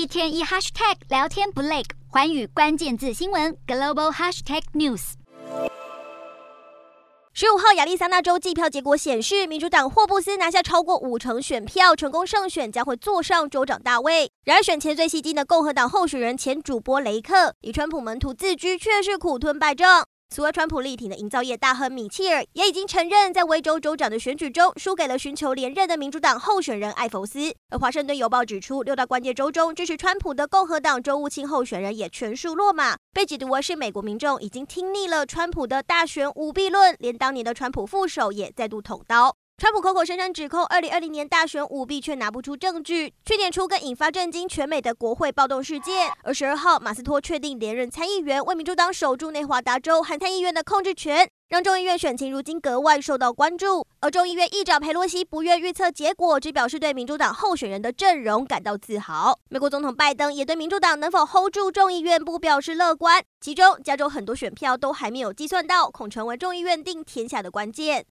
一天一 hashtag 聊天不累，寰宇关键字新闻 global hashtag news。十五号亚利桑那州计票结果显示，民主党霍布斯拿下超过五成选票，成功胜选，将会坐上州长大位。然而，选前最吸睛的共和党候选人前主播雷克，以川普门徒自居，却是苦吞败仗。除了川普力挺的营造业大亨米切尔，也已经承认在维州州长的选举中输给了寻求连任的民主党候选人艾弗斯。而华盛顿邮报指出，六大关键州中支持川普的共和党州务卿候选人也全数落马，被解读为是美国民众已经听腻了川普的大选舞弊论，连当年的川普副手也再度捅刀。川普口口声声指控二零二零年大选舞弊，却拿不出证据。去年初更引发震惊全美的国会暴动事件。而十二号，马斯托确定连任参议员，为民主党守住内华达州和参议院的控制权，让众议院选情如今格外受到关注。而众议院议长裴洛西不愿预测结果，只表示对民主党候选人的阵容感到自豪。美国总统拜登也对民主党能否 hold 住众议院不表示乐观。其中，加州很多选票都还没有计算到，恐成为众议院定天下的关键。